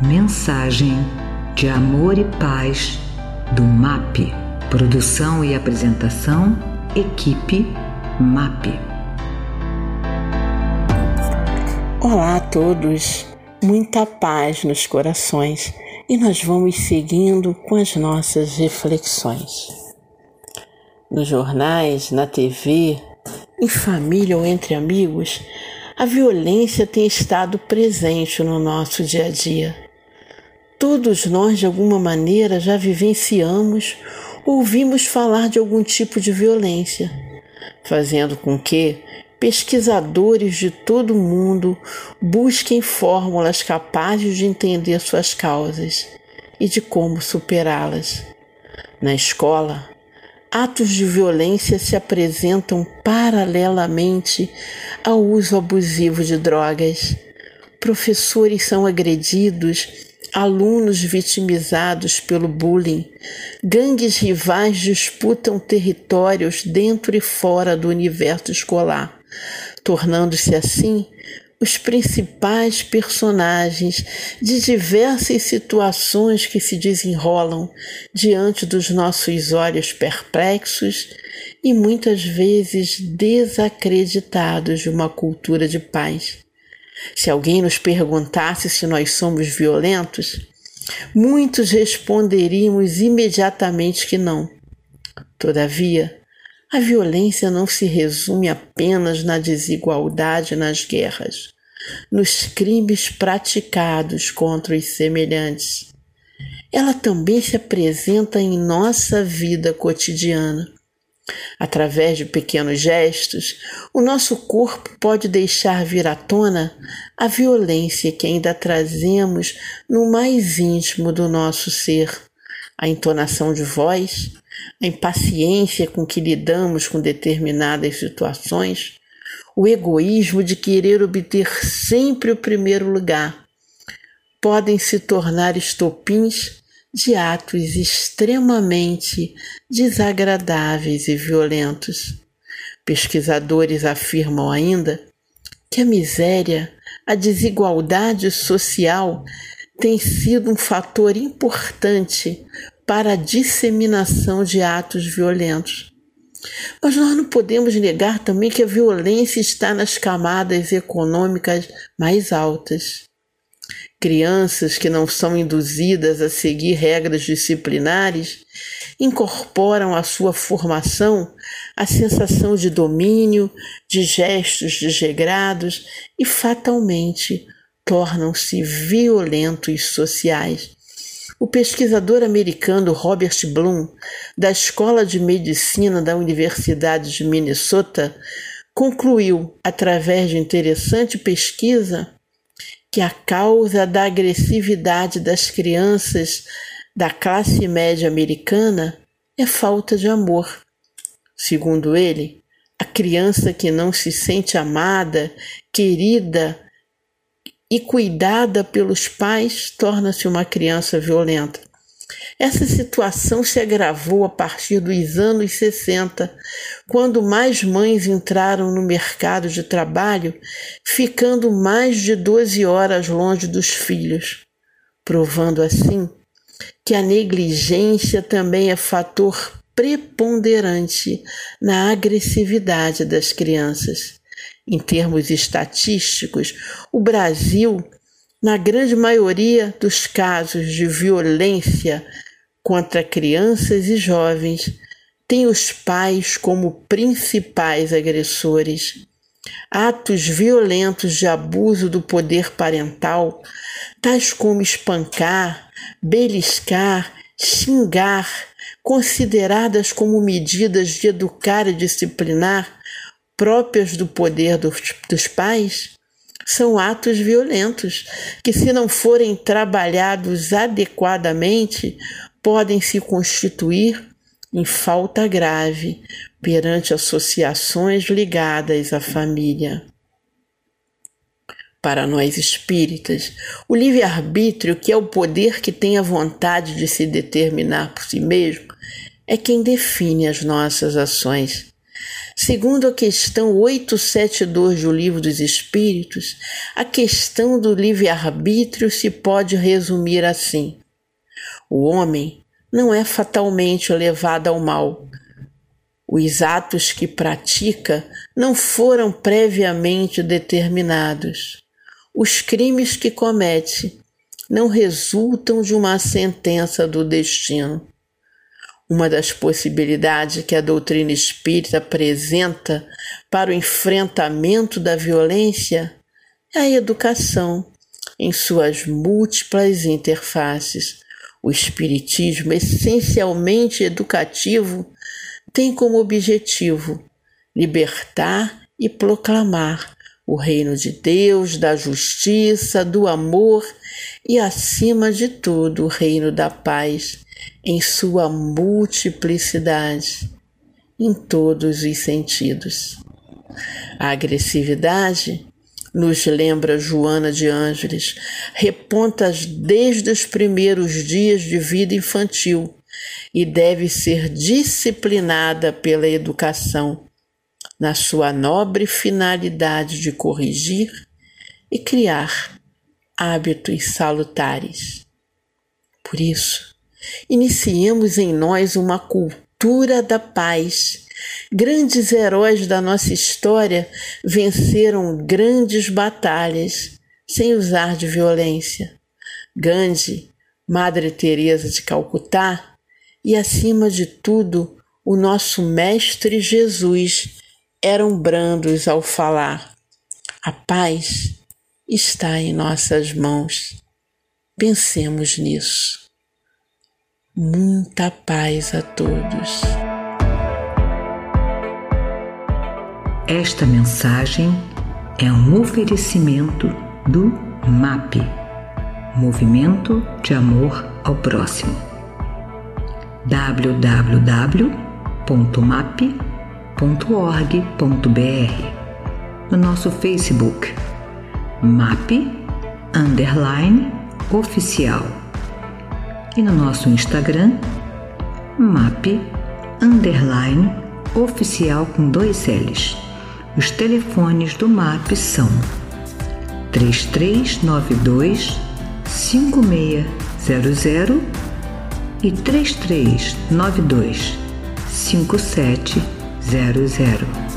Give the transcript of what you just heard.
Mensagem de amor e paz do MAP. Produção e apresentação, equipe MAP. Olá a todos, muita paz nos corações e nós vamos seguindo com as nossas reflexões. Nos jornais, na TV, em família ou entre amigos, a violência tem estado presente no nosso dia a dia. Todos nós, de alguma maneira, já vivenciamos ou ouvimos falar de algum tipo de violência, fazendo com que pesquisadores de todo o mundo busquem fórmulas capazes de entender suas causas e de como superá-las. Na escola, atos de violência se apresentam paralelamente ao uso abusivo de drogas. Professores são agredidos alunos vitimizados pelo bullying, gangues rivais disputam territórios dentro e fora do universo escolar, tornando-se assim os principais personagens de diversas situações que se desenrolam diante dos nossos olhos perplexos e muitas vezes desacreditados de uma cultura de paz. Se alguém nos perguntasse se nós somos violentos, muitos responderíamos imediatamente que não. Todavia, a violência não se resume apenas na desigualdade nas guerras, nos crimes praticados contra os semelhantes. Ela também se apresenta em nossa vida cotidiana Através de pequenos gestos, o nosso corpo pode deixar vir à tona a violência que ainda trazemos no mais íntimo do nosso ser. A entonação de voz, a impaciência com que lidamos com determinadas situações, o egoísmo de querer obter sempre o primeiro lugar, podem se tornar estopins de atos extremamente desagradáveis e violentos. Pesquisadores afirmam ainda que a miséria, a desigualdade social tem sido um fator importante para a disseminação de atos violentos. Mas nós não podemos negar também que a violência está nas camadas econômicas mais altas. Crianças que não são induzidas a seguir regras disciplinares incorporam à sua formação a sensação de domínio, de gestos desregrados e fatalmente tornam-se violentos sociais. O pesquisador americano Robert Bloom, da Escola de Medicina da Universidade de Minnesota, concluiu, através de interessante pesquisa, que a causa da agressividade das crianças da classe média americana é falta de amor. Segundo ele, a criança que não se sente amada, querida e cuidada pelos pais torna-se uma criança violenta. Essa situação se agravou a partir dos anos 60, quando mais mães entraram no mercado de trabalho, ficando mais de 12 horas longe dos filhos, provando assim que a negligência também é fator preponderante na agressividade das crianças. Em termos estatísticos, o Brasil, na grande maioria dos casos de violência contra crianças e jovens tem os pais como principais agressores. Atos violentos de abuso do poder parental, tais como espancar, beliscar, xingar, consideradas como medidas de educar e disciplinar próprias do poder dos, dos pais, são atos violentos que, se não forem trabalhados adequadamente, podem se constituir em falta grave perante associações ligadas à família. Para nós espíritas, o livre-arbítrio, que é o poder que tem a vontade de se determinar por si mesmo, é quem define as nossas ações. Segundo a questão 872 do Livro dos Espíritos, a questão do livre-arbítrio se pode resumir assim: o homem não é fatalmente levado ao mal. Os atos que pratica não foram previamente determinados. Os crimes que comete não resultam de uma sentença do destino. Uma das possibilidades que a doutrina espírita apresenta para o enfrentamento da violência é a educação em suas múltiplas interfaces. O Espiritismo, essencialmente educativo, tem como objetivo libertar e proclamar o reino de Deus, da justiça, do amor e, acima de tudo, o reino da paz em sua multiplicidade, em todos os sentidos. A agressividade, nos lembra Joana de Ângeles, reponta desde os primeiros dias de vida infantil e deve ser disciplinada pela educação, na sua nobre finalidade de corrigir e criar hábitos salutares. Por isso, iniciemos em nós uma cultura da paz. Grandes heróis da nossa história venceram grandes batalhas sem usar de violência. Gandhi, Madre Teresa de Calcutá e acima de tudo, o nosso mestre Jesus eram brandos ao falar. A paz está em nossas mãos. Pensemos nisso. Muita paz a todos. Esta mensagem é um oferecimento do MAP Movimento de Amor ao Próximo. www.map.org.br No nosso Facebook MAP Underline Oficial e no nosso Instagram, map underline oficial com dois L's. Os telefones do MAP são 3392 5600 e 3392 5700. 00.